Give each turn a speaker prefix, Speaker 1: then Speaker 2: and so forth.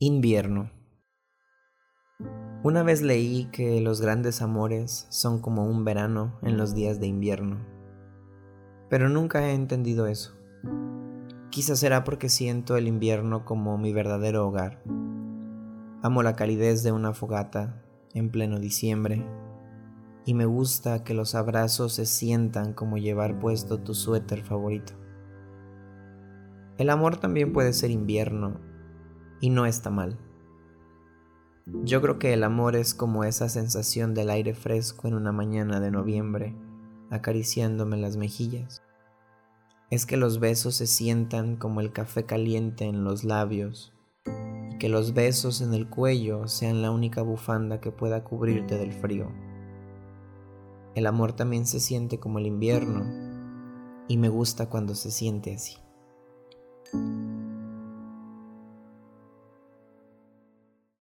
Speaker 1: Invierno. Una vez leí que los grandes amores son como un verano en los días de invierno, pero nunca he entendido eso. Quizás será porque siento el invierno como mi verdadero hogar. Amo la calidez de una fogata en pleno diciembre y me gusta que los abrazos se sientan como llevar puesto tu suéter favorito. El amor también puede ser invierno y no está mal. Yo creo que el amor es como esa sensación del aire fresco en una mañana de noviembre acariciándome las mejillas. Es que los besos se sientan como el café caliente en los labios y que los besos en el cuello sean la única bufanda que pueda cubrirte del frío. El amor también se siente como el invierno y me gusta cuando se siente así.